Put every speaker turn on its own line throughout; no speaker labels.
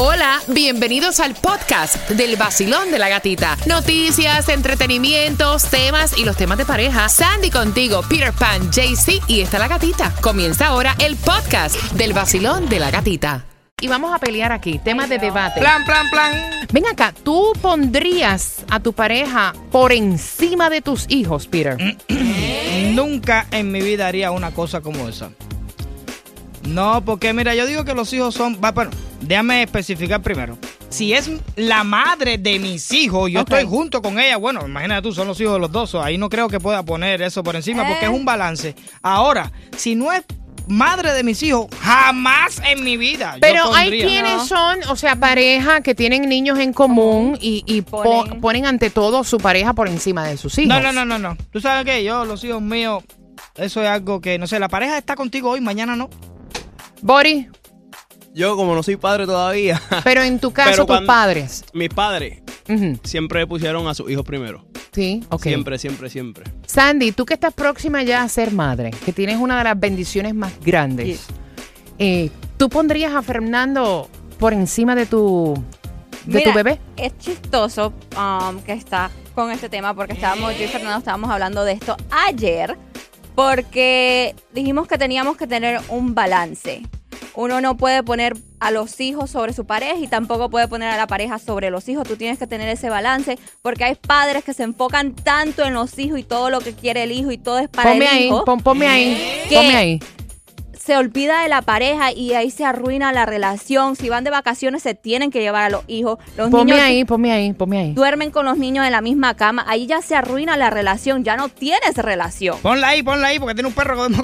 Hola, bienvenidos al podcast del vacilón de la gatita. Noticias, entretenimientos, temas y los temas de pareja. Sandy contigo, Peter Pan, JC y está la gatita. Comienza ahora el podcast del vacilón de la gatita. Y vamos a pelear aquí, tema de debate.
Plan, plan, plan.
Ven acá, ¿tú pondrías a tu pareja por encima de tus hijos, Peter?
Nunca en mi vida haría una cosa como esa. No, porque mira, yo digo que los hijos son. Bueno, déjame especificar primero. Si es la madre de mis hijos, yo estoy junto con ella. Bueno, imagínate tú, son los hijos de los dos. Ahí no creo que pueda poner eso por encima porque es un balance. Ahora, si no es madre de mis hijos, jamás en mi vida. yo
Pero hay quienes
No.
son, o sea, pareja que tienen niños en común y, y po- ponen.
Ponen.
ante todo su pareja por encima de sus hijos.
No, no, no, no, no. Tú sabes que yo, los hijos míos, eso es algo que, no sé, la pareja está contigo hoy, mañana no.
Boris,
Yo, como no soy padre todavía,
pero en tu caso, tus padres.
mis padres siempre pusieron a sus hijos primero.
Sí, ok.
Siempre, siempre, siempre.
Sandy, tú que estás próxima ya a ser madre, que tienes una de las bendiciones más grandes, eh, ¿tú pondrías a Fernando por encima de tu, de tu bebé?
Es chistoso um, que está con este tema porque estábamos, yo y Fernando estábamos hablando de esto ayer porque dijimos que teníamos que tener un balance. Uno no puede poner a los hijos sobre su pareja y tampoco puede poner a la pareja sobre los hijos. Tú tienes que tener ese balance porque hay padres que se enfocan tanto en los hijos y todo lo que quiere el hijo y todo es para
Ponme
el
ahí,
hijo.
pon- ponme ahí, ponme ahí.
Se olvida de la pareja y ahí se arruina la relación. Si van de vacaciones se tienen que llevar a los hijos. Los
Ponme
niños
ahí, ponme ahí, ponme ahí.
duermen con los niños en la misma cama. Ahí ya se arruina la relación. Ya no tienes relación.
Ponla ahí, ponla ahí, porque tiene un perro con
mi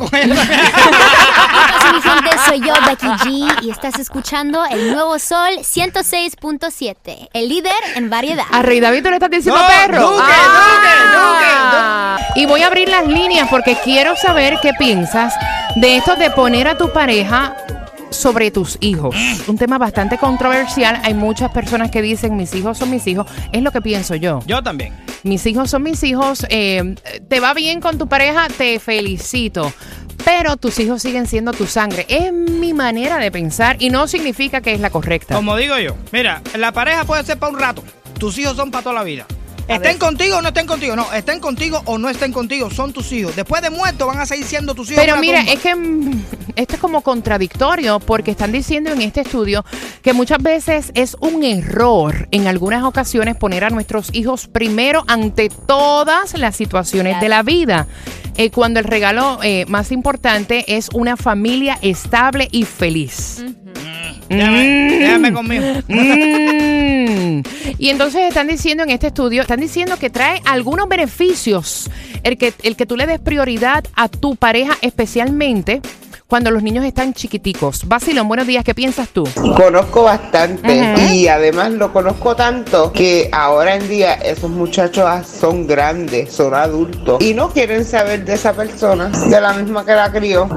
gente, soy yo, Becky G, y estás escuchando el nuevo Sol 106.7, el líder en variedad.
A Rey David tú le estás diciendo
No,
perro.
Duque,
Ah. Y voy a abrir las líneas porque quiero saber qué piensas de esto de poner a tu pareja sobre tus hijos. Un tema bastante controversial. Hay muchas personas que dicen mis hijos son mis hijos. Es lo que pienso yo.
Yo también.
Mis hijos son mis hijos. eh, te va bien con tu pareja, te felicito. Pero tus hijos siguen siendo tu sangre. Es mi manera de pensar y no significa que es la correcta.
Como digo yo, mira, la pareja puede ser para un rato. Tus hijos son para toda la vida. Estén contigo o no estén contigo. No, estén contigo o no estén contigo. Son tus hijos. Después de muerto van a seguir siendo tus hijos.
Pero mira,
tumba.
es que mm, esto es como contradictorio porque están diciendo en este estudio que muchas veces es un error en algunas ocasiones poner a nuestros hijos primero ante todas las situaciones de la vida. Eh, cuando el regalo eh, más importante es una familia estable y feliz.
Déjame, déjame conmigo.
Mm. Y entonces están diciendo en este estudio, están diciendo que trae algunos beneficios el que, el que tú le des prioridad a tu pareja, especialmente cuando los niños están chiquiticos. Basilón, buenos días, ¿qué piensas tú?
Conozco bastante y además lo conozco tanto que ahora en día esos muchachos ah, son grandes, son adultos y no quieren saber de esa persona, de la misma que la crió.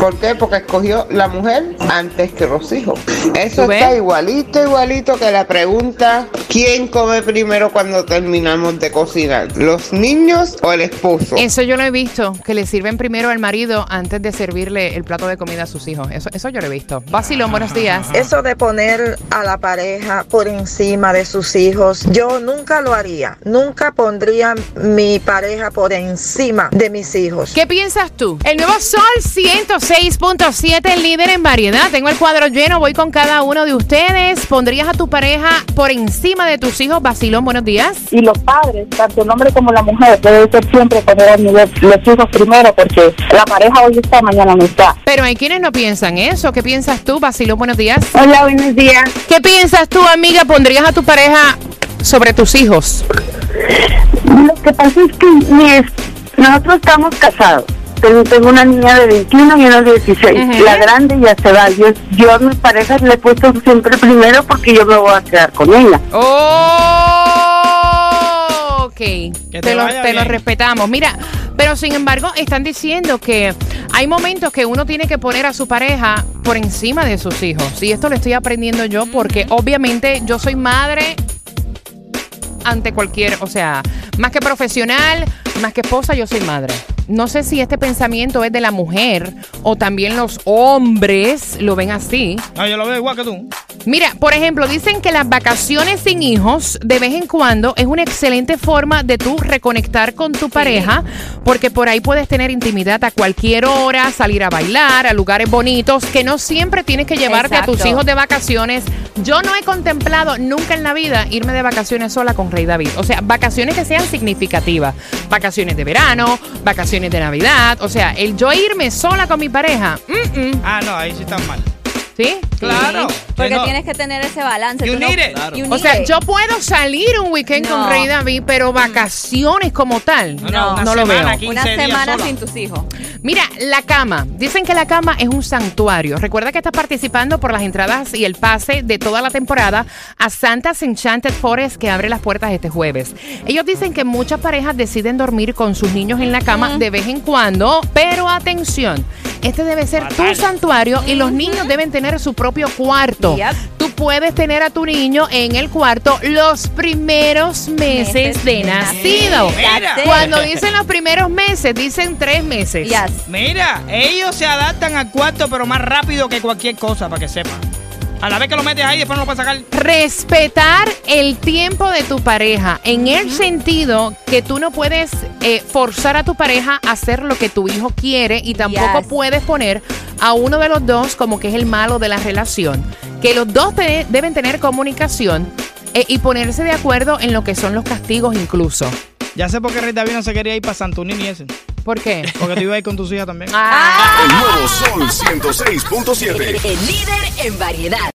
¿Por qué? Porque escogió la mujer antes que los hijos. Eso está igualito, igualito que la pregunta ¿quién come primero cuando terminamos de cocinar? ¿Los niños o el esposo?
Eso yo lo he visto, que le sirven primero al marido antes de servirle el plato de comida a sus hijos. Eso, eso yo lo he visto. Basilón, buenos días.
Eso de poner a la pareja por encima de sus hijos, yo nunca lo haría. Nunca pondría mi pareja por encima de mis hijos.
¿Qué piensas tú? El nuevo Sol 106.7, el líder en variedad. Tengo el cuadro lleno, voy con cada uno de ustedes. ¿Pondrías a tu pareja por encima de tus hijos? Basilón, buenos días.
y los padres, tanto el hombre como la mujer, debe ser siempre poner a nivel los hijos primero, porque la pareja hoy está, mañana no está.
Pero hay quienes no piensan eso. ¿Qué piensas tú, Basilón? Buenos días.
Hola, buenos días.
¿Qué piensas tú, amiga? ¿Pondrías a tu pareja sobre tus hijos?
Lo que pasa es que mi es- nosotros estamos casados. Tengo, tengo una niña de 21 y una de 16.
Ujú.
La grande ya se va. Yo, yo a mi pareja le he puesto siempre primero porque yo me voy a quedar con ella.
Oh, ok.
te
te lo, te lo respetamos. Mira, pero sin embargo, están diciendo que hay momentos que uno tiene que poner a su pareja por encima de sus hijos. Y esto lo estoy aprendiendo yo porque obviamente yo soy madre ante cualquier, o sea, más que profesional, más que esposa, yo soy madre. No sé si este pensamiento es de la mujer o también los hombres lo ven así.
No, yo lo veo igual que tú.
Mira, por ejemplo, dicen que las vacaciones sin hijos de vez en cuando es una excelente forma de tú reconectar con tu pareja, porque por ahí puedes tener intimidad a cualquier hora, salir a bailar, a lugares bonitos, que no siempre tienes que llevarte a tus hijos de vacaciones. Yo no he contemplado nunca en la vida irme de vacaciones sola con Rey David. O sea, vacaciones que sean significativas. Vacaciones de verano, vacaciones de Navidad. O sea, el yo irme sola con mi pareja. mm, mm,
Ah, no, ahí sí están mal.
¿Sí?
Claro.
Porque
no.
tienes que tener ese balance.
You
tú no-
need it.
Claro.
you
O sea,
it.
yo puedo salir un weekend con. Rey David, pero vacaciones como tal,
No,
no, lo veo.
15
Una semana sin tus hijos.
Mira, la cama. Dicen que la cama es un santuario. Recuerda que estás participando por las entradas y el pase de toda la temporada a Santa's Enchanted Forest que abre las puertas este jueves. Ellos dicen que muchas parejas deciden dormir con sus niños en la cama de vez en cuando, pero atención, este debe ser tu santuario y los niños deben tener su propio cuarto.
Yep.
Tú puedes tener a tu niño en el cuarto los primeros meses
Meses
de nacido.
Mira.
Cuando dicen los primeros meses, dicen tres meses.
Yes.
Mira, ellos se adaptan al cuarto, pero más rápido que cualquier cosa, para que sepan. A la vez que lo metes ahí, después no lo puedes sacar.
Respetar el tiempo de tu pareja, en el sentido que tú no puedes eh, forzar a tu pareja a hacer lo que tu hijo quiere y tampoco
Yes.
puedes poner a uno de los dos como que es el malo de la relación. Que los dos te- deben tener comunicación eh, y ponerse de acuerdo en lo que son los castigos incluso.
Ya sé por qué Rey David no se quería ir para Santunín y ese.
¿Por qué?
Porque tú ibas a ir con tus hijas también.
Ah.
El nuevo Sol 106.7.
El líder en variedad.